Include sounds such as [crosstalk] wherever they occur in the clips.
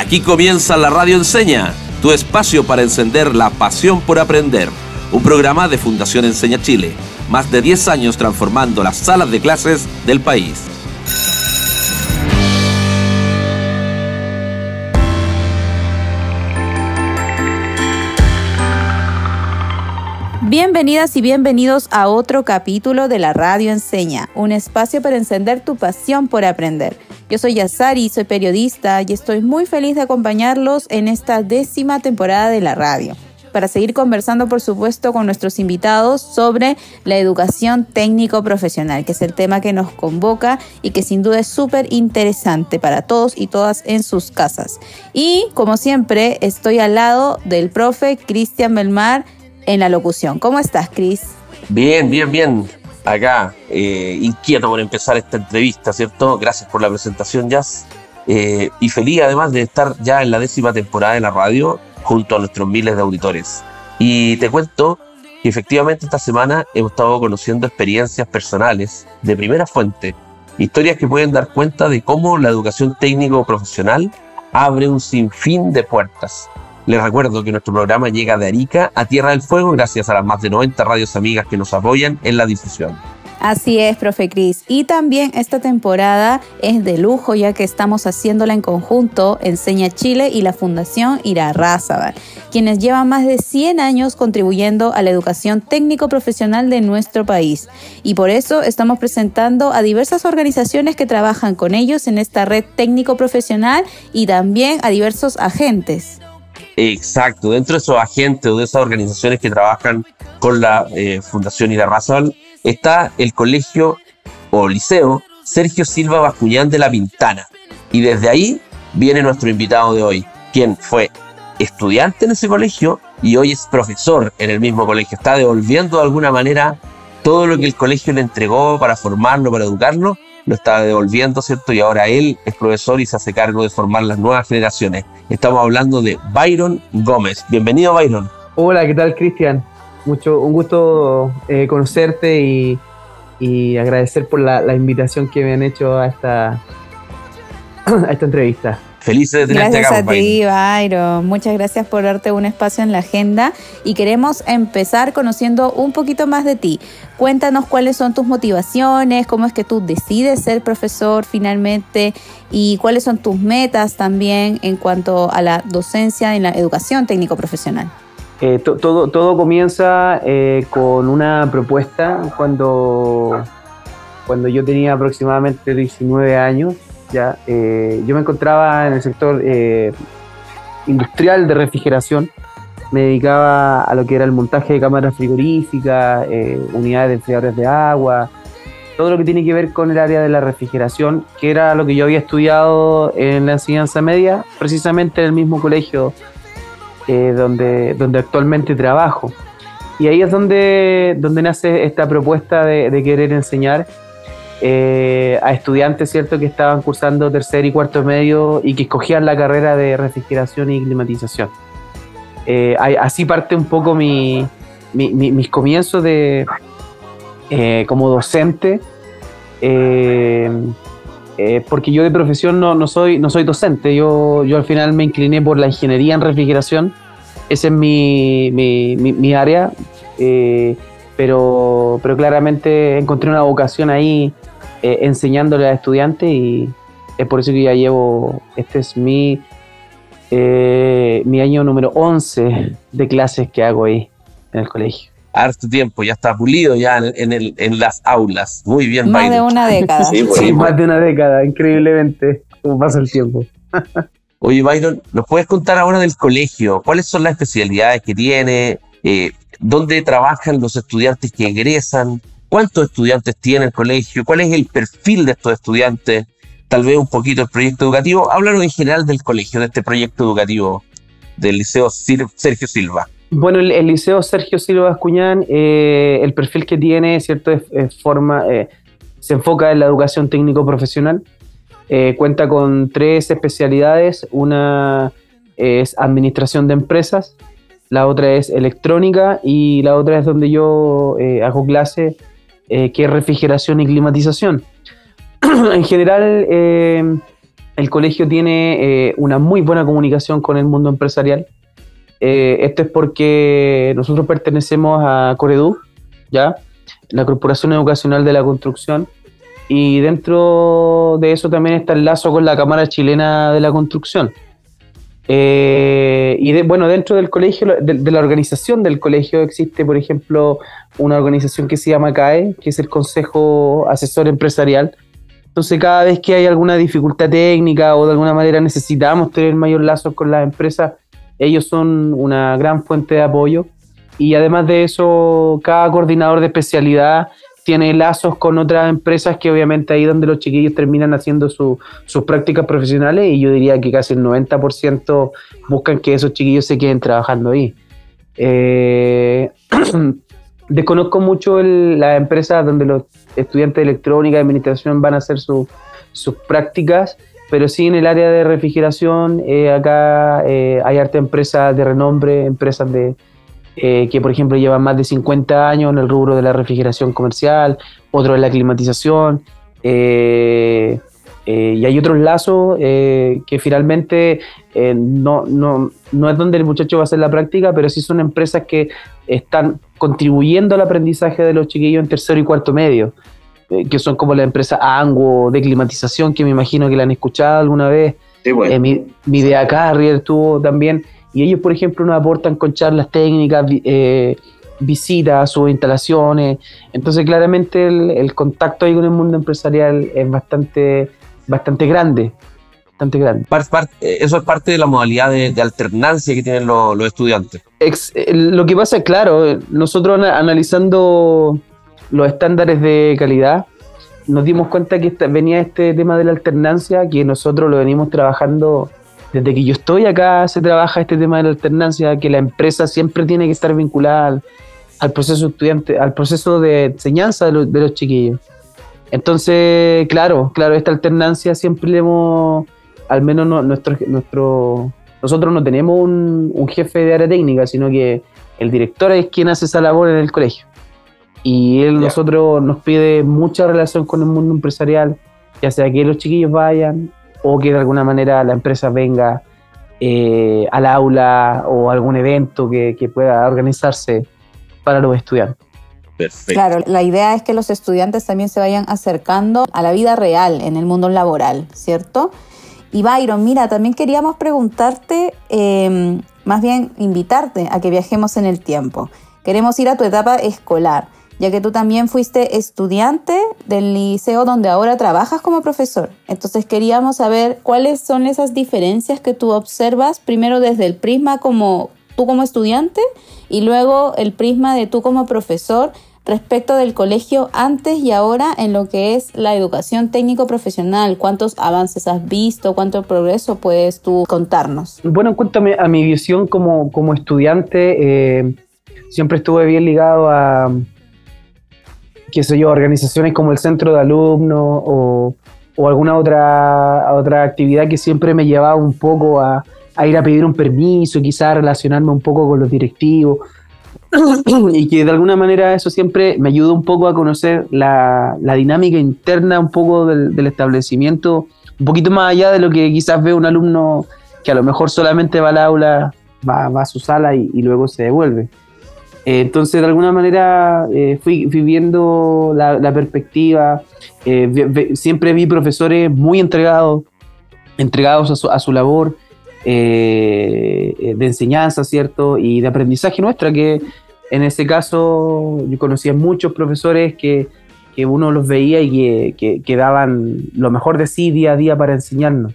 Aquí comienza la Radio Enseña, tu espacio para encender la pasión por aprender. Un programa de Fundación Enseña Chile, más de 10 años transformando las salas de clases del país. Bienvenidas y bienvenidos a otro capítulo de la Radio Enseña, un espacio para encender tu pasión por aprender. Yo soy Yasari, soy periodista y estoy muy feliz de acompañarlos en esta décima temporada de la radio para seguir conversando, por supuesto, con nuestros invitados sobre la educación técnico-profesional, que es el tema que nos convoca y que sin duda es súper interesante para todos y todas en sus casas. Y, como siempre, estoy al lado del profe Cristian Belmar en la locución. ¿Cómo estás, Cris? Bien, bien, bien acá, eh, inquieto por empezar esta entrevista, ¿cierto? Gracias por la presentación, Jazz. Eh, y feliz además de estar ya en la décima temporada de la radio junto a nuestros miles de auditores. Y te cuento que efectivamente esta semana hemos estado conociendo experiencias personales de primera fuente, historias que pueden dar cuenta de cómo la educación técnico profesional abre un sinfín de puertas. Les recuerdo que nuestro programa llega de Arica a Tierra del Fuego gracias a las más de 90 radios amigas que nos apoyan en la difusión. Así es, profe Cris. Y también esta temporada es de lujo ya que estamos haciéndola en conjunto Enseña Chile y la Fundación Irarrázaval, quienes llevan más de 100 años contribuyendo a la educación técnico-profesional de nuestro país. Y por eso estamos presentando a diversas organizaciones que trabajan con ellos en esta red técnico-profesional y también a diversos agentes. Exacto, dentro de esos agentes o de esas organizaciones que trabajan con la eh, Fundación Irarrazal está el colegio o liceo Sergio Silva Bascuñán de la Pintana. Y desde ahí viene nuestro invitado de hoy, quien fue estudiante en ese colegio y hoy es profesor en el mismo colegio. Está devolviendo de alguna manera todo lo que el colegio le entregó para formarlo, para educarlo, lo está devolviendo, ¿cierto? Y ahora él es profesor y se hace cargo de formar las nuevas generaciones. Estamos hablando de Byron Gómez. Bienvenido, Byron. Hola, ¿qué tal, Cristian? Mucho, un gusto eh, conocerte y, agradecer por la, invitación que me han hecho a esta, [clears throat] a esta entrevista. Felices de tenerte Gracias a ti, Byron. Muchas gracias por darte un espacio en la agenda y queremos empezar conociendo un poquito más de ti. Cuéntanos cuáles son tus motivaciones, cómo es que tú decides ser profesor finalmente y cuáles son tus metas también en cuanto a la docencia en la educación técnico-profesional. Eh, todo, todo comienza eh, con una propuesta cuando, cuando yo tenía aproximadamente 19 años ¿ya? Eh, yo me encontraba en el sector eh, industrial de refrigeración, me dedicaba a lo que era el montaje de cámaras frigoríficas, eh, unidades de enfriadores de agua, todo lo que tiene que ver con el área de la refrigeración, que era lo que yo había estudiado en la enseñanza media, precisamente en el mismo colegio donde, donde actualmente trabajo. Y ahí es donde, donde nace esta propuesta de querer enseñar eh, a estudiantes, ¿cierto?, que estaban cursando tercer y cuarto medio y que escogían la carrera de refrigeración y climatización. Eh, así parte un poco mi, mis comienzos de, eh, como docente, porque yo de profesión no, no, soy, no soy docente, yo, yo al final me incliné por la ingeniería en refrigeración, esa es mi, mi, mi área, pero, pero claramente encontré una vocación ahí eh, enseñándole a estudiantes y es por eso que ya llevo, este es mi, eh, mi año número 11 de clases que hago ahí en el colegio. Harto tiempo, ya está pulido ya en, el, en las aulas. Muy bien, Más de una década. sí, más de una década, increíblemente, como pasa el tiempo. Oye, Byron, ¿nos puedes contar ahora del colegio? ¿Cuáles son las especialidades que tiene? Eh, ¿Dónde trabajan los estudiantes que egresan? ¿Cuántos estudiantes tiene el colegio? ¿Cuál es el perfil de estos estudiantes? Tal vez un poquito el proyecto educativo. Háblanos en general del colegio, de este proyecto educativo del Liceo Sergio Silva. Bueno, el, Liceo Sergio Silva Ascuñán, eh, el perfil que tiene, ¿cierto? Es, forma, eh, se enfoca en la educación técnico-profesional. Eh, cuenta con tres especialidades. Una es administración de empresas, la otra es electrónica y la otra es donde yo hago clase eh, que es refrigeración y climatización. [clears throat] en general, eh, el colegio tiene eh, una muy buena comunicación con el mundo empresarial. Eh, esto es porque nosotros pertenecemos a Coredu, ¿ya? la Corporación Educacional de la Construcción, y dentro de eso también está el lazo con la Cámara Chilena de la Construcción. Eh, y bueno, dentro del colegio, de, la organización del colegio, existe, por ejemplo, una organización que se llama CAE, que es el Consejo Asesor Empresarial. Entonces, cada vez que hay alguna dificultad técnica o de alguna manera necesitamos tener mayor lazo con las empresas, ellos son una gran fuente de apoyo. Y además de eso, cada coordinador de especialidad tiene lazos con otras empresas que obviamente ahí donde los chiquillos terminan haciendo sus prácticas profesionales y yo diría que casi el 90% buscan que esos chiquillos se queden trabajando ahí. Eh, [clears throat] desconozco mucho las empresas donde los estudiantes de electrónica y administración van a hacer sus prácticas, pero sí en el área de refrigeración, eh, acá eh, hay arte empresas de renombre, empresas de, eh, que por ejemplo llevan más de 50 años en el rubro de la refrigeración comercial, otro en la climatización, eh, eh, y hay otros lazos que finalmente no, no, no, es donde el muchacho va a hacer la práctica, pero sí son empresas que están contribuyendo al aprendizaje de los chiquillos en tercero y cuarto medio, que son como la empresa Anguo de climatización, que me imagino que la han escuchado alguna vez. Sí, bueno. mi, mi idea Carrier tuvo también y ellos, por ejemplo, nos aportan con charlas técnicas, eh, visitas a sus instalaciones. Entonces, claramente el, contacto ahí con el mundo empresarial es bastante, bastante grande. Bastante grande. Eh, eso es parte de la modalidad de, alternancia que tienen los, estudiantes. Eh, lo que pasa es, claro, nosotros analizando los estándares de calidad, nos dimos cuenta que venía este tema de la alternancia, que nosotros lo venimos trabajando desde que yo estoy acá se trabaja este tema de la alternancia, que la empresa siempre tiene que estar vinculada al, proceso estudiante, al proceso de enseñanza de, los chiquillos. Entonces, claro, claro, esta alternancia siempre le hemos, al menos nuestro, nuestro, nosotros no tenemos un, jefe de área técnica, sino que el director es quien hace esa labor en el colegio. Y él nosotros nos pide mucha relación con el mundo empresarial, ya sea que los chiquillos vayan o que de alguna manera la empresa venga eh, al aula o algún evento que, pueda organizarse para los estudiantes. Perfecto. Claro, la idea es que los estudiantes también se vayan acercando a la vida real en el mundo laboral, ¿cierto? Y Byron, mira, también queríamos preguntarte, em, más bien invitarte a que viajemos en el tiempo. Queremos ir a tu etapa escolar ya que tú también fuiste estudiante del liceo donde ahora trabajas como profesor. Entonces queríamos saber cuáles son esas diferencias que tú observas, primero desde el prisma como tú como estudiante y luego el prisma de tú como profesor respecto del colegio antes y ahora en lo que es la educación técnico profesional. ¿Cuántos avances has visto? ¿Cuánto progreso puedes tú contarnos? Bueno, cuéntame a mi visión como, como estudiante, eh, siempre estuve bien ligado a, qué sé yo, organizaciones como el centro de alumnos o, alguna otra, otra actividad que siempre me llevaba un poco a, ir a pedir un permiso, quizás relacionarme un poco con los directivos. [clears throat] y que de alguna manera eso siempre me ayuda un poco a conocer la, dinámica interna un poco del, establecimiento, un poquito más allá de lo que quizás ve un alumno que a lo mejor solamente va al aula, va, a su sala y luego se devuelve. Eh, entonces, de alguna manera, eh, fui, viendo la, perspectiva. Eh, siempre vi profesores muy entregados, entregados a su, labor de enseñanza, ¿cierto? Y de aprendizaje nuestra, que en ese caso yo conocía muchos profesores que, uno los veía y que, daban lo mejor de sí día a día para enseñarnos.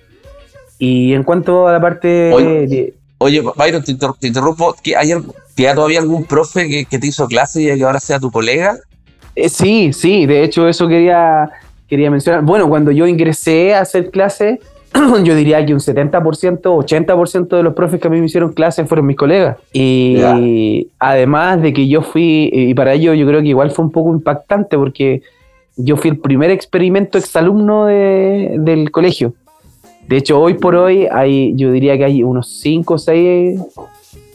Y en cuanto a la parte de, Oye, Byron, te, interrumpo. ¿Hay, todavía algún profe que, te hizo clase y que ahora sea tu colega? Eh, sí, sí, de hecho eso quería, quería mencionar. Bueno, cuando yo ingresé a hacer clase, [clears throat] yo diría que un 70%, 80% de los profes que a mí me hicieron clase fueron mis colegas. Y además de que yo fui, y para ello yo creo que igual fue un poco impactante porque yo fui el primer experimento exalumno de, del colegio. De hecho, hoy por hoy hay, yo diría que hay unos 5 o 6,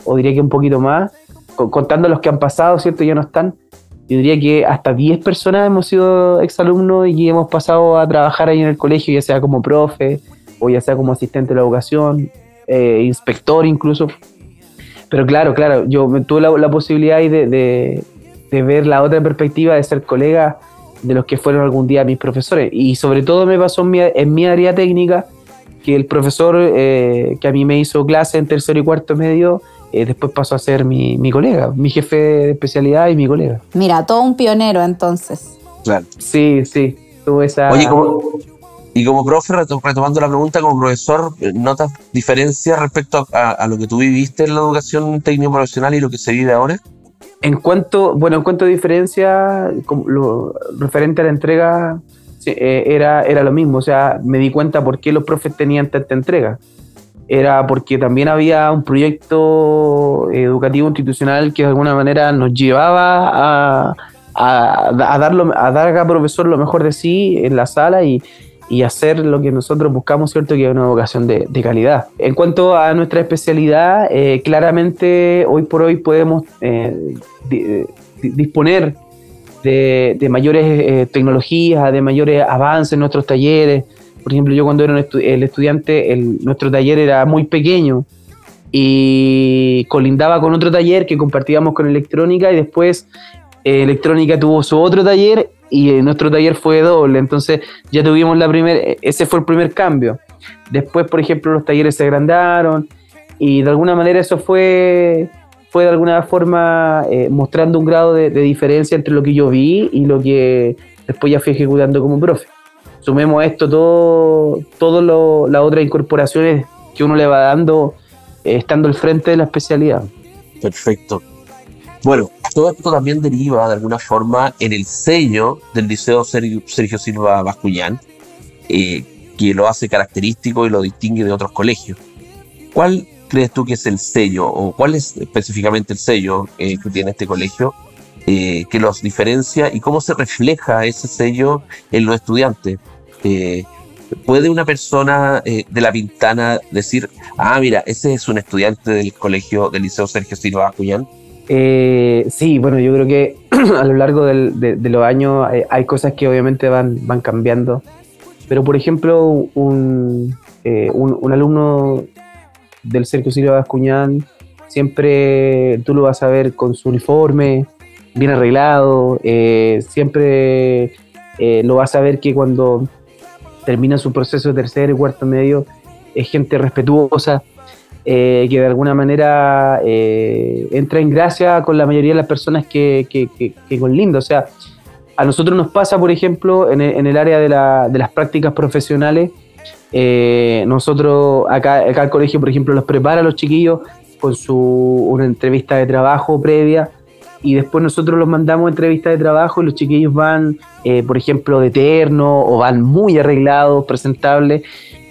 o diría que un poquito más, contando los que han pasado, ¿cierto? Ya no están. Yo diría que hasta 10 personas hemos sido exalumnos y hemos pasado a trabajar ahí en el colegio, ya sea como profe o ya sea como asistente de la educación, eh, inspector incluso. Pero claro, claro, yo tuve la, posibilidad de, de, ver la otra perspectiva, de ser colega de los que fueron algún día mis profesores. Y sobre todo me pasó en mi, en mi área técnica, que el profesor eh, que a mí me hizo clase en tercero y cuarto medio, eh, después pasó a ser mi, mi, colega, mi jefe de especialidad y mi colega. Mira, todo un pionero entonces. Claro. Sí, sí, tuve esa... Oye, como, y como profe, retomando la pregunta, como profesor, ¿notas diferencias respecto a, lo que tú viviste en la educación técnico profesional y lo que se vive ahora? En cuanto, bueno, en cuanto a diferencia, lo, referente a la entrega, eh, era, era lo mismo. O sea, me di cuenta por qué los profes tenían tanta entrega. Era porque también había un proyecto educativo institucional que de alguna manera nos llevaba a, a, a, darlo, a dar a cada profesor lo mejor de sí en la sala y, y hacer lo que nosotros buscamos, ¿cierto? Que es una educación de, calidad. En cuanto a nuestra especialidad, eh, claramente hoy por hoy podemos eh, disponer de, mayores eh, tecnologías, de mayores avances en nuestros talleres. Por ejemplo, yo cuando era el estudiante, nuestro taller era muy pequeño y colindaba con otro taller que compartíamos con electrónica y después electrónica tuvo su otro taller y nuestro taller fue doble, entonces ya tuvimos la primera, ese fue el primer cambio. Después, por ejemplo, los talleres se agrandaron y de alguna manera eso fue, fue de alguna forma eh, mostrando un grado de, diferencia entre lo que yo vi y lo que después ya fui ejecutando como profe. Sumemos esto todo, todo las otras incorporaciones que uno le va dando eh, estando al frente de la especialidad. Perfecto. Bueno, todo esto también deriva de alguna forma en el sello del Liceo Sergio, Silva Bascuñán, eh, que lo hace característico y lo distingue de otros colegios. ¿Cuál crees tú que es el sello, o cuál es específicamente el sello eh, que tiene este colegio eh, que los diferencia y cómo se refleja ese sello en los estudiantes? ¿Puede una persona de la Pintana decir, ah, mira, ese es un estudiante del colegio del Liceo Sergio Silva Bascuñán? Eh, sí, bueno, yo creo que [clears throat] a lo largo de, los años hay, cosas que obviamente van, van cambiando. Pero, por ejemplo, un, eh, un, alumno del Sergio Silva Bascuñán, siempre tú lo vas a ver con su uniforme, bien arreglado, eh, siempre lo vas a ver que cuando termina su proceso de tercer y cuarto medio es gente respetuosa, eh, que de alguna manera eh, entra en gracia con la mayoría de las personas que, con lindo. O sea, a nosotros nos pasa, por ejemplo, en el, área de, las prácticas profesionales, eh, nosotros acá, acá el colegio, por ejemplo, los prepara a los chiquillos con su, una entrevista de trabajo previa y después nosotros los mandamos a entrevista de trabajo y los chiquillos van, por ejemplo, de terno o van muy arreglados, presentables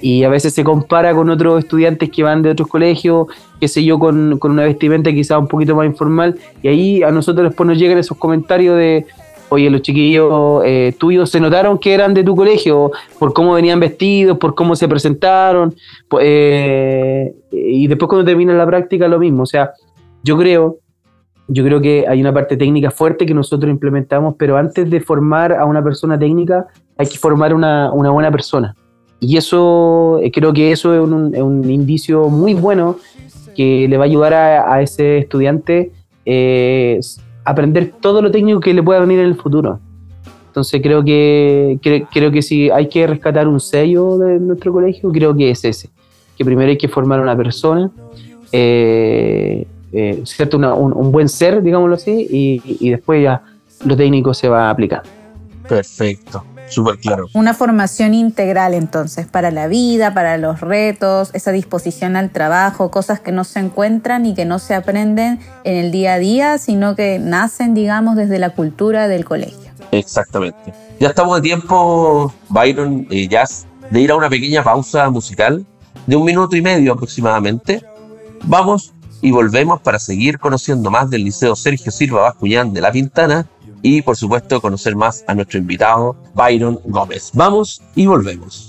y a veces se compara con otros estudiantes que van de otros colegios, qué sé yo, con, con una vestimenta quizá un poquito más informal, y ahí a nosotros después nos llegan esos comentarios de, oye, los chiquillos eh, tuyos se notaron que eran de tu colegio, por cómo venían vestidos, por cómo se presentaron, eh, y después cuando termina la práctica lo mismo, o sea, yo creo... Yo creo que hay una parte técnica fuerte que nosotros implementamos, pero antes de formar a una persona técnica, hay que formar una, una buena persona. Y eso, eh, creo que eso es un, indicio muy bueno que le va a ayudar a, ese estudiante eh, aprender todo lo técnico que le pueda venir en el futuro. Entonces creo que, creo que si hay que rescatar un sello de nuestro colegio, creo que es ese. Que primero hay que formar una persona, eh, ¿cierto? un, buen ser, digámoslo así, y, y después ya lo técnico se va a aplicar. Perfecto. Súper claro. Una formación integral entonces para la vida, para los retos, esa disposición al trabajo, cosas que no se encuentran y que no se aprenden en el día a día, sino que nacen, digamos, desde la cultura del colegio. Exactamente. Ya estamos de tiempo, Byron y Jazz, de ir a una pequeña pausa musical de un minuto y medio aproximadamente. Vamos y volvemos para seguir conociendo más del Liceo Sergio Silva Bascuñán de La Pintana y por supuesto conocer más a nuestro invitado Byron Gómez. Vamos y volvemos.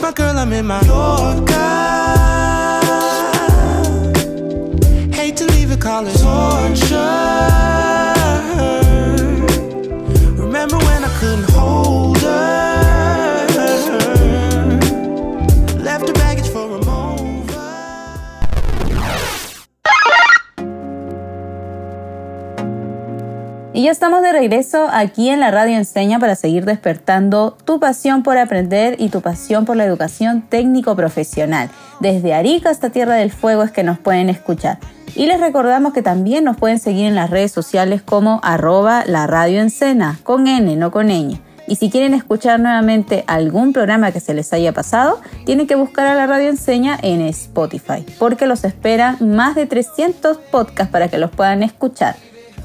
My girl, I'm in my Yorker. Hate to leave it, call it torture. Y ya estamos de regreso aquí en la Radio Enseña para seguir despertando tu pasión por aprender y tu pasión por la educación técnico-profesional. Desde Arica hasta Tierra del Fuego es que nos pueden escuchar. Y les recordamos que también nos pueden seguir en las redes sociales como arroba la Radio Encena, con N, no con ñ. Y si quieren escuchar nuevamente algún programa que se les haya pasado, tienen que buscar a la Radio Enseña en Spotify, porque los esperan más de 300 podcasts para que los puedan escuchar.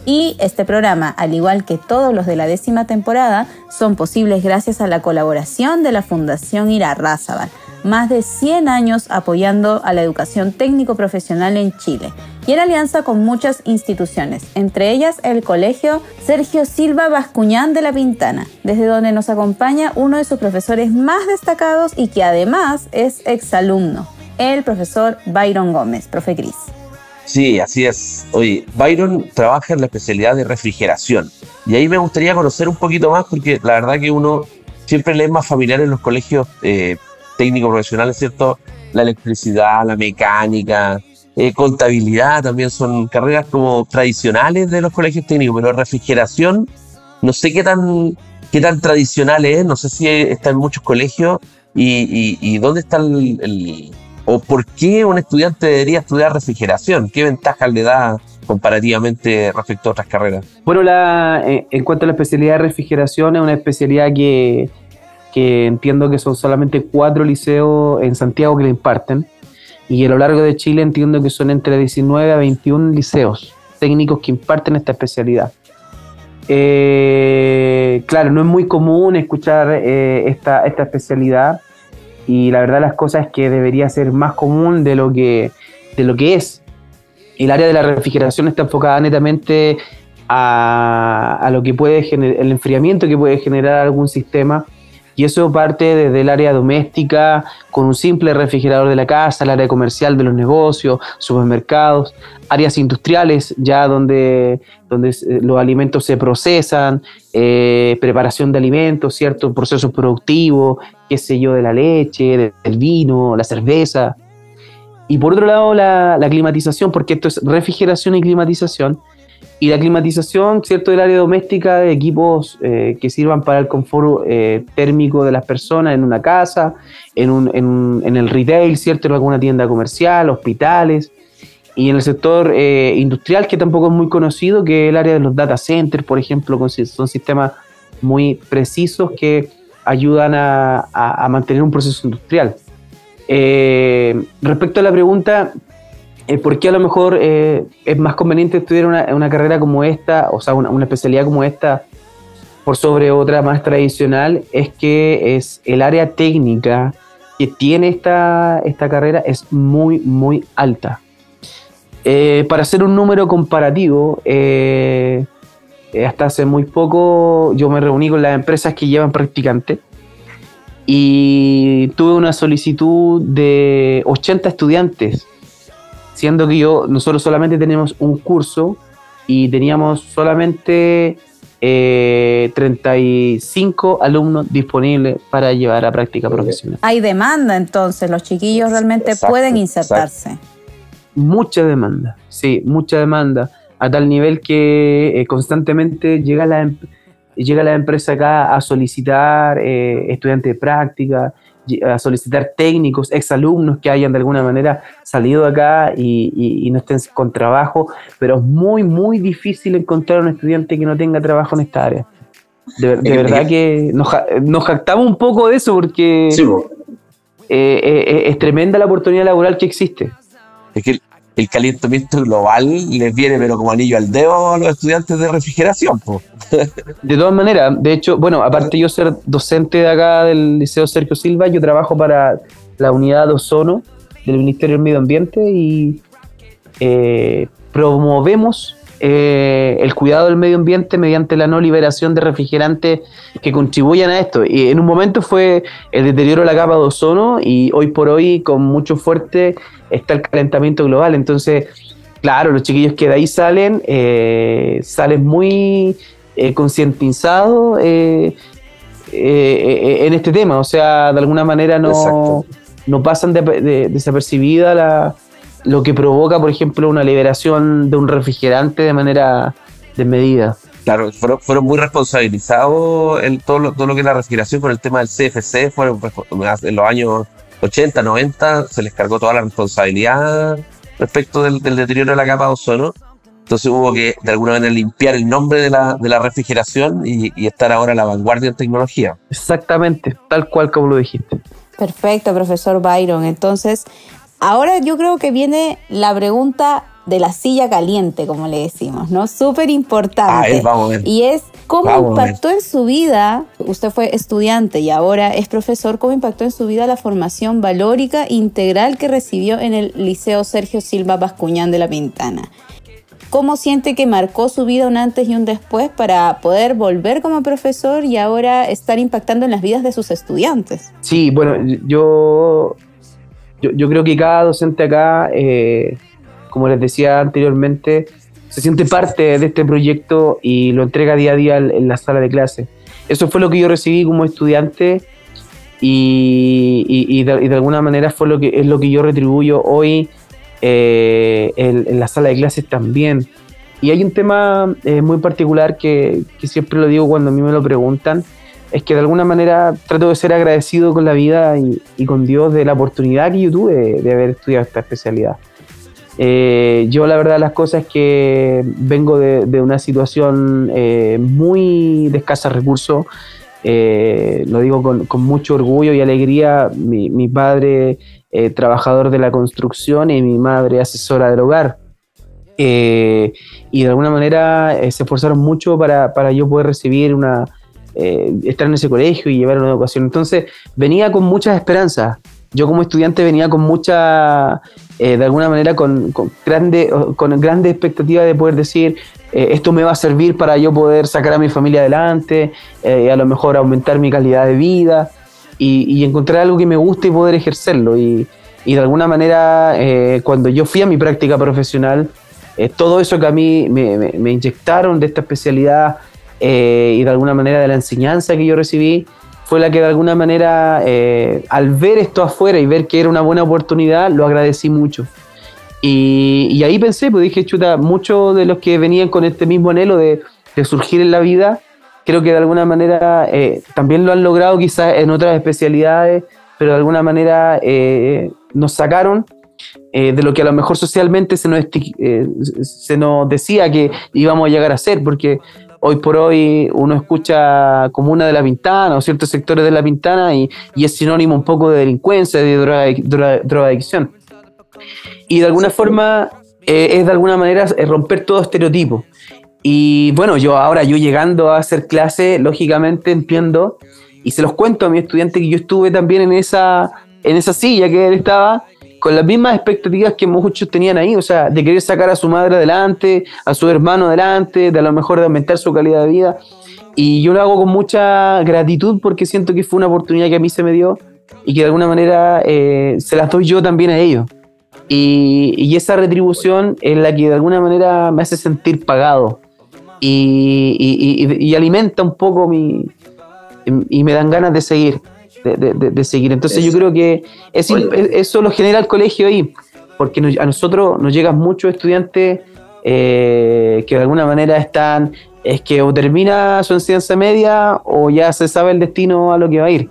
Y este programa, al igual que todos los de la décima temporada, son posibles gracias a la colaboración de la Fundación Irarrázaval, más de 100 años apoyando a la educación técnico-profesional en Chile y en alianza con muchas instituciones, entre ellas el Colegio Sergio Silva Bascuñán de la Pintana, desde donde nos acompaña uno de sus profesores más destacados y que además es exalumno, el profesor Byron Gómez, profe Cris. Sí, así es. Oye, Byron trabaja en la especialidad de refrigeración. Y ahí me gustaría conocer un poquito más, porque la verdad que uno siempre le es más familiar en los colegios eh, técnicos profesionales, ¿cierto? La electricidad, la mecánica, eh, contabilidad también son carreras como tradicionales de los colegios técnicos, pero refrigeración, no sé qué tan, qué tan tradicional es, no sé si está en muchos colegios y, y- y dónde está el, el- o por qué un estudiante debería estudiar refrigeración, qué ventajas le da comparativamente respecto a otras carreras. Bueno, la, eh, en cuanto a la especialidad de refrigeración, es una especialidad que, que entiendo que son solamente cuatro liceos en Santiago que la imparten. Y a lo largo de Chile entiendo que son entre 19 a 21 liceos técnicos que imparten esta especialidad. Eh, claro, no es muy común escuchar eh, esta, esta especialidad y la verdad las cosas es que debería ser más común de lo que, de lo que es. El área de la refrigeración está enfocada netamente a, a lo que puede el enfriamiento que puede generar algún sistema. Y eso parte desde el área doméstica, con un simple refrigerador de la casa, el área comercial de los negocios, supermercados, áreas industriales, ya donde, donde eh, los alimentos se procesan, eh, preparación de alimentos, ciertos procesos productivos, qué sé yo, de la leche, de- del vino, la cerveza. Y por otro lado, la, la climatización, porque esto es refrigeración y climatización. Y la climatización, ¿cierto? Del área doméstica, de equipos eh, que sirvan para el confort eh, térmico de las personas en una casa, en, un, en, el retail, ¿cierto? En alguna tienda comercial, hospitales. Y en el sector eh, industrial, que tampoco es muy conocido, que es el área de los data centers, por ejemplo, son sistemas muy precisos que ayudan a, mantener un proceso industrial. Respecto a la pregunta, eh, ¿por qué a lo mejor eh, es más conveniente estudiar una, carrera como esta, o sea, una, especialidad como esta, por sobre otra más tradicional? Es que es el área técnica que tiene esta, esta carrera es muy, muy alta. Eh, para hacer un número comparativo, eh, hasta hace muy poco yo me reuní con las empresas que llevan practicantes y tuve una solicitud de 80 estudiantes, siendo que yo, nosotros solamente tenemos un curso y teníamos solamente eh, 35 alumnos disponibles para llevar a práctica profesional. Hay demanda entonces, los chiquillos realmente Exacto, pueden insertarse. Mucha demanda, sí, mucha demanda, a tal nivel que eh, constantemente llega la, em- llega la empresa acá a solicitar eh, estudiantes de práctica, a solicitar técnicos, exalumnos que hayan de alguna manera salido de acá y, y- y no estén con trabajo, pero es muy, muy difícil encontrar un estudiante que no tenga trabajo en esta área. De, Eh, verdad eh. que nos, nos jactamos un poco de eso porque Sí, eh, es tremenda la oportunidad laboral que existe. Es que el, calentamiento global les viene pero como anillo al dedo a los estudiantes de refrigeración. [laughs] De todas maneras, de hecho, bueno, aparte yo ser docente de acá del Liceo Sergio Silva, yo trabajo para la unidad de ozono del Ministerio del Medio Ambiente y eh, promovemos eh, el cuidado del medio ambiente mediante la no liberación de refrigerantes que contribuyan a esto. Y en un momento fue el deterioro de la capa de ozono y hoy por hoy con mucho fuerte está el calentamiento global. Entonces, claro, los chiquillos que de ahí salen, eh, salen muy eh, concientizados en este tema. O sea, de alguna manera no, no pasan de, de- desapercibida la, lo que provoca, por ejemplo, una liberación de un refrigerante de manera desmedida. Claro, fueron, fueron muy responsabilizados en todo lo, todo lo que es la refrigeración con el tema del CFC. Fueron, en los años 80, 90, se les cargó toda la responsabilidad respecto del, del deterioro de la capa de ozono. Entonces hubo que de alguna manera limpiar el nombre de la, de la refrigeración y, y estar ahora a la vanguardia en tecnología. Exactamente, tal cual como lo dijiste. Perfecto, profesor Byron. Entonces, ahora yo creo que viene la pregunta de la silla caliente, como le decimos, ¿no? Súper importante. ver, vamos a ver. Y es cómo Vamos impactó en su vida, usted fue estudiante y ahora es profesor, cómo impactó en su vida la formación valórica integral que recibió en el Liceo Sergio Silva Bascuñán de la Pintana. ¿Cómo siente que marcó su vida un antes y un después para poder volver como profesor y ahora estar impactando en las vidas de sus estudiantes? Sí, bueno, yo, yo, creo que cada docente acá, eh, como les decía anteriormente, se siente parte de este proyecto y lo entrega día a día en la sala de clase. Eso fue lo que yo recibí como estudiante y, y- de, alguna manera fue lo que es lo que yo retribuyo hoy eh, en, la sala de clases también. Y hay un tema eh, muy particular que siempre lo digo cuando a mí me lo preguntan, es que de alguna manera trato de ser agradecido con la vida y, con Dios de la oportunidad que yo tuve de haber estudiado esta especialidad. Eh, yo la verdad las cosas que vengo de, una situación eh, muy de escasos recursos, eh, lo digo con, mucho orgullo y alegría, mi, mi padre trabajador de la construcción y mi madre asesora del hogar. Y de alguna manera se esforzaron mucho para, para yo poder recibir una, eh, estar en ese colegio y llevar una educación. Entonces venía con muchas esperanzas. Yo como estudiante venía con mucha, eh, de alguna manera, con, con grande, con grande expectativa de poder decir, eh, esto me va a servir para yo poder sacar a mi familia adelante, eh, a lo mejor aumentar mi calidad de vida y, encontrar algo que me guste y poder ejercerlo. Y, de alguna manera, cuando yo fui a mi práctica profesional, todo eso que a mí me inyectaron de esta especialidad eh, y de alguna manera de la enseñanza que yo recibí, fue la que de alguna manera, eh, al ver esto afuera y ver que era una buena oportunidad, lo agradecí mucho. Y, y ahí pensé, pues dije, chuta, muchos de los que venían con este mismo anhelo de, de surgir en la vida, creo que de alguna manera eh, también lo han logrado quizás en otras especialidades, pero de alguna manera eh, nos sacaron eh, de lo que a lo mejor socialmente se nos, eh, se nos decía que íbamos a llegar a ser, porque hoy por hoy uno escucha comuna de la Pintana o ciertos sectores de la Pintana y, es sinónimo un poco de delincuencia, de droga- droga- drogadicción. Y de alguna forma eh, es de alguna manera eh, romper todo estereotipo. Y bueno, yo ahora, yo llegando a hacer clase, lógicamente entiendo y se los cuento a mi estudiante que yo estuve también en esa, en esa silla que él estaba, con las mismas expectativas que muchos tenían ahí, o sea, de querer sacar a su madre adelante, a su hermano adelante, de a lo mejor de aumentar su calidad de vida. Y yo lo hago con mucha gratitud porque siento que fue una oportunidad que a mí se me dio y que de alguna manera eh, se las doy yo también a ellos. Y, esa retribución es la que de alguna manera me hace sentir pagado. y- y alimenta un poco mi... y me dan ganas de seguir, de, de- de- de seguir. Entonces yo creo que es- eso lo genera el colegio ahí, porque nos- a nosotros nos llegan muchos estudiantes eh, que de alguna manera están, es que o termina su enseñanza media o ya se sabe el destino a lo que va a ir.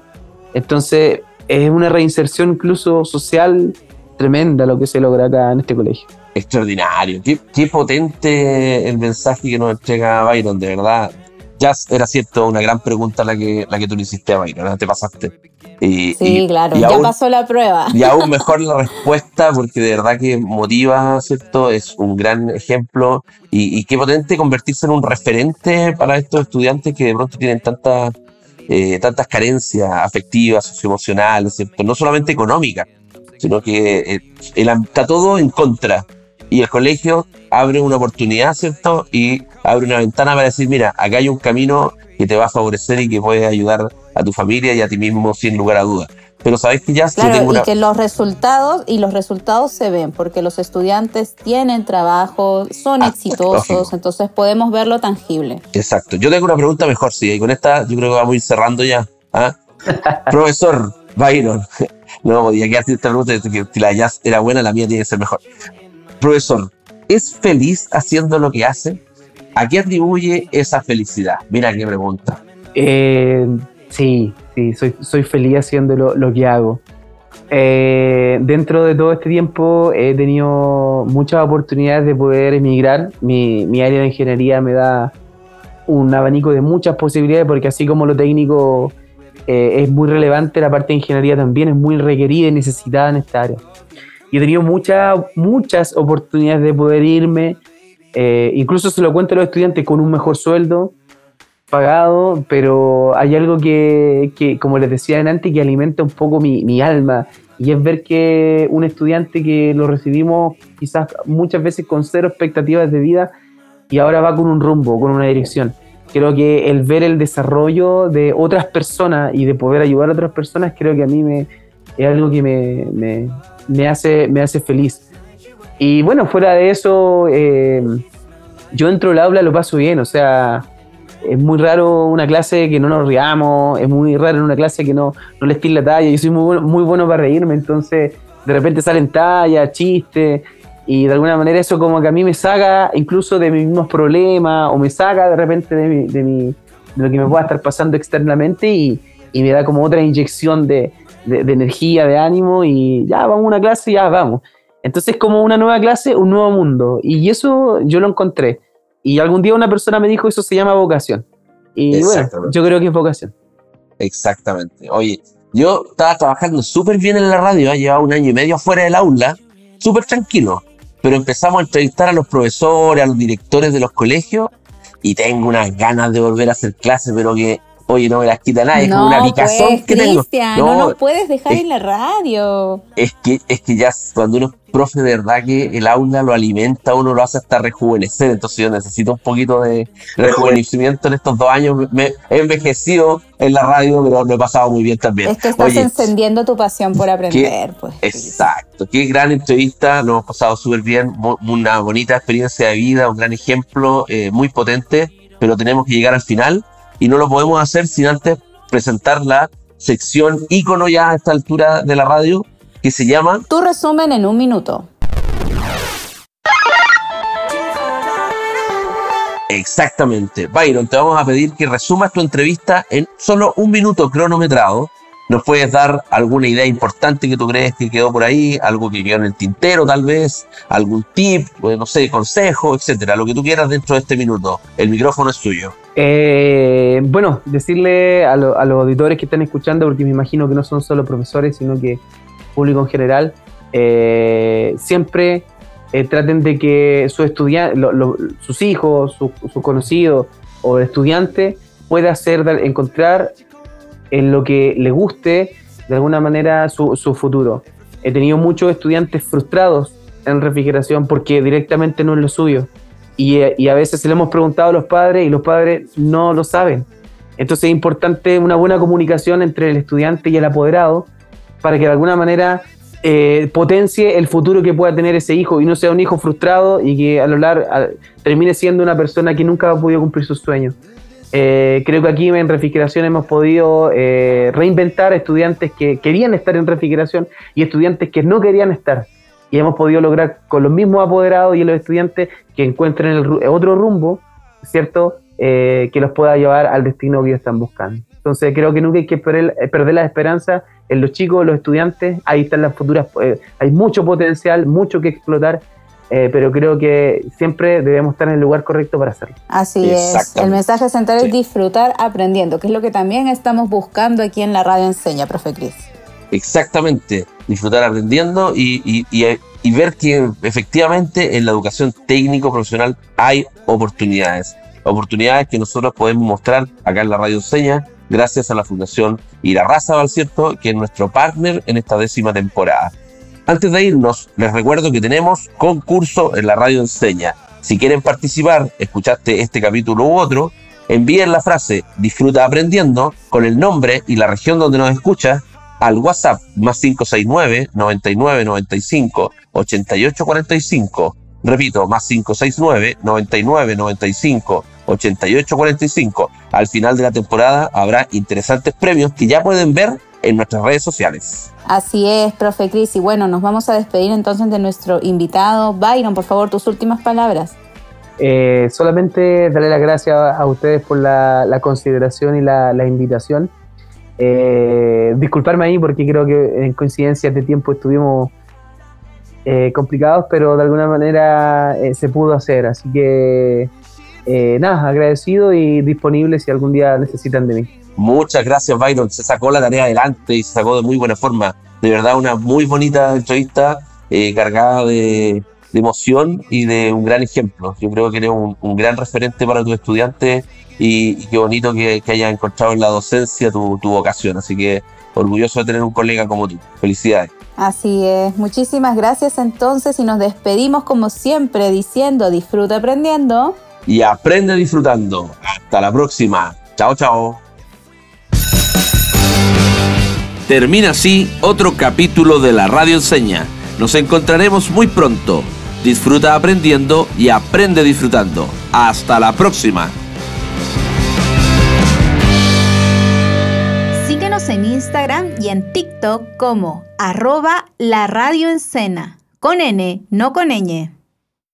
Entonces es una reinserción incluso social tremenda lo que se logra acá en este colegio. Extraordinario. Qué, qué potente el mensaje que nos entrega Byron, de verdad. Ya era cierto, una gran pregunta la que, la que tú le hiciste a Byron, ¿no? te pasaste. Y, Sí, y- claro, y ya aún- pasó la prueba. Y aún [laughs] mejor la respuesta, porque de verdad que motiva, ¿cierto? Es un gran ejemplo. Y, y qué potente convertirse en un referente para estos estudiantes que de pronto tienen tantas eh, tantas carencias afectivas, socioemocionales, ¿cierto? No solamente económicas, sino que eh, el- está todo en contra. Y el colegio abre una oportunidad, ¿cierto? Y abre una ventana para decir, mira, acá hay un camino que te va a favorecer y que puede ayudar a tu familia y a ti mismo sin lugar a dudas. Pero sabes que ya yo Claro, tengo y una... que los resultados, y los resultados se ven, porque los estudiantes tienen trabajo, son Ah, exitosos, lógico. entonces podemos verlo tangible. Exacto. Yo tengo una pregunta mejor, sí, y con esta yo creo que vamos a ir cerrando ya. ¿ah? [laughs] Profesor Byron, [laughs] no podía quedar sin esta pregunta, que si la de jazz era buena, la mía tiene que ser mejor. Profesor, ¿es feliz haciendo lo que hace? ¿A qué atribuye esa felicidad? Mira qué pregunta. Eh, sí, sí, soy, soy feliz haciendo lo, lo que hago. Eh, dentro de todo este tiempo he tenido muchas oportunidades de poder emigrar. Mi, mi área de ingeniería me da un abanico de muchas posibilidades porque así como lo técnico eh, es muy relevante, la parte de ingeniería también es muy requerida y necesitada en esta área. Y he tenido muchas, muchas oportunidades de poder irme, eh, incluso se lo cuento a los estudiantes con un mejor sueldo, pagado, pero hay algo que, que, como les decía antes, que alimenta un poco mi, mi alma, y es ver que un estudiante que lo recibimos quizás muchas veces con cero expectativas de vida, y ahora va con un rumbo, con una dirección. Creo que el ver el desarrollo de otras personas y de poder ayudar a otras personas, creo que a mí me, es algo que me, me, me hace, me hace feliz. Y bueno, fuera de eso, eh, yo entro al aula, lo paso bien, o sea, es muy raro una clase que no nos riamos, es muy raro una clase que no, no les tire la talla. Yo soy muy bueno, muy bueno para reírme, entonces de repente salen tallas, chistes, y de alguna manera eso como que a mí me saca incluso de mis mismos problemas, o me saca de repente de, mi, de, mi, de lo que me pueda estar pasando externamente y, y me da como otra inyección de, de, de, energía, de ánimo, y ya vamos a una clase, ya vamos. Entonces como una nueva clase, un nuevo mundo, y eso yo lo encontré. Y algún día una persona me dijo eso se llama vocación. Y bueno, yo creo que es vocación. Exactamente. Oye, yo estaba trabajando súper bien en la radio, ¿eh? llevaba un año y medio fuera del aula, súper tranquilo, pero empezamos a entrevistar a los profesores, a los directores de los colegios, y tengo unas ganas de volver a hacer clases, pero que, oye, no me las quita nadie, no, es como una picazón pues, que tengo. No, no nos puedes dejar es, en la radio. Es que, es que ya cuando uno es profe, de verdad que el aula lo alimenta, uno lo hace hasta rejuvenecer, entonces yo necesito un poquito de rejuvenecimiento en estos dos años. Me he envejecido en la radio, pero lo he pasado muy bien también. Es que estás Oye, encendiendo tu pasión por aprender. Qué, pues, exacto, qué gran entrevista, lo hemos pasado súper bien, una bonita experiencia de vida, un gran ejemplo, eh, muy potente, pero tenemos que llegar al final y no lo podemos hacer sin antes presentar la sección ícono ya a esta altura de la radio que se llama Tu resumen en un minuto. Exactamente. Byron, te vamos a pedir que resumas tu entrevista en solo un minuto cronometrado. ¿Nos puedes dar alguna idea importante que tú crees que quedó por ahí? Algo que quedó en el tintero, tal vez, algún tip, no sé, consejo, etcétera. Lo que tú quieras dentro de este minuto. El micrófono es tuyo. Eh, bueno, decirle a, lo, a los auditores que están escuchando, porque me imagino que no son solo profesores, sino que público en general, eh, siempre eh, traten de que su estudiante, lo, lo, sus hijos, sus su conocidos o estudiante pueda hacer, encontrar en lo que le guste de alguna manera su, su, futuro. He tenido muchos estudiantes frustrados en refrigeración porque directamente no es lo suyo. Y, a veces se le hemos preguntado a los padres y los padres no lo saben. Entonces es importante una buena comunicación entre el estudiante y el apoderado para que de alguna manera eh, potencie el futuro que pueda tener ese hijo y no sea un hijo frustrado y que a lo largo termine siendo una persona que nunca ha podido cumplir sus sueños. Eh, creo que aquí en refrigeración hemos podido eh, reinventar estudiantes que querían estar en refrigeración y estudiantes que no querían estar. Y hemos podido lograr con los mismos apoderados y los estudiantes que encuentren el, otro rumbo, ¿cierto? que los pueda llevar al destino que ellos están buscando. Entonces creo que nunca hay que perder, perder la esperanza en los chicos, en los estudiantes, ahí están las futuras, eh, hay mucho potencial, mucho que explotar, eh, pero creo que siempre debemos estar en el lugar correcto para hacerlo. Así es, el mensaje central es disfrutar aprendiendo, que es lo que también estamos buscando aquí en la radio Enseña, profe Cris. Exactamente, disfrutar aprendiendo y, ver que efectivamente en la educación técnico profesional hay oportunidades, oportunidades que nosotros podemos mostrar acá en la radio Enseña gracias a la Fundación Irarraza ¿cierto? que es nuestro partner en esta décima temporada. Antes de irnos, les recuerdo que tenemos concurso en la radio enseña. Si quieren participar, escuchaste este capítulo u otro, envíen la frase disfruta aprendiendo con el nombre y la región donde nos escucha al WhatsApp más 569 99 95 88 45. Repito, más 569 99 95 8845. Al final de la temporada habrá interesantes premios que ya pueden ver en nuestras redes sociales. Así es, profe Cris. Y bueno, nos vamos a despedir entonces de nuestro invitado. Byron, por favor, tus últimas palabras. Eh, solamente darle las gracias a ustedes por la, consideración y la, invitación. Eh, disculparme ahí porque creo que en coincidencias de tiempo estuvimos eh, complicados, pero de alguna manera se pudo hacer. Así que eh, nada, agradecido y disponible si algún día necesitan de mí. Muchas gracias, Byron. Se sacó la tarea adelante y se sacó de muy buena forma. De verdad, una muy bonita entrevista eh, cargada de, emoción y de un gran ejemplo. Yo creo que eres un, gran referente para tus estudiantes y, qué bonito que, que, hayas encontrado en la docencia tu, tu vocación. Así que orgulloso de tener un colega como tú. Felicidades. Así es. Muchísimas gracias entonces y nos despedimos como siempre diciendo disfruta aprendiendo y aprende disfrutando. Hasta la próxima. Chao, chao. Termina así otro capítulo de la Radio Enseña. Nos encontraremos muy pronto. Disfruta aprendiendo y aprende disfrutando. Hasta la próxima. Síguenos en Instagram y en TikTok como arroba la radio con N, no con ñ.